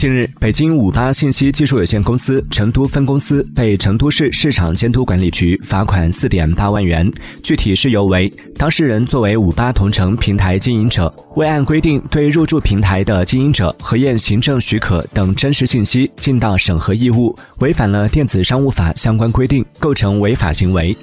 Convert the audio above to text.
近日北京五八信息技术有限公司成都分公司被成都市市场监督管理局罚款四点八万元具体事由为当事人作为五八同城平台经营者未按规定对入驻平台的经营者核验行政许可等真实信息尽到审核义务违反了电子商务法相关规定构成违法行为。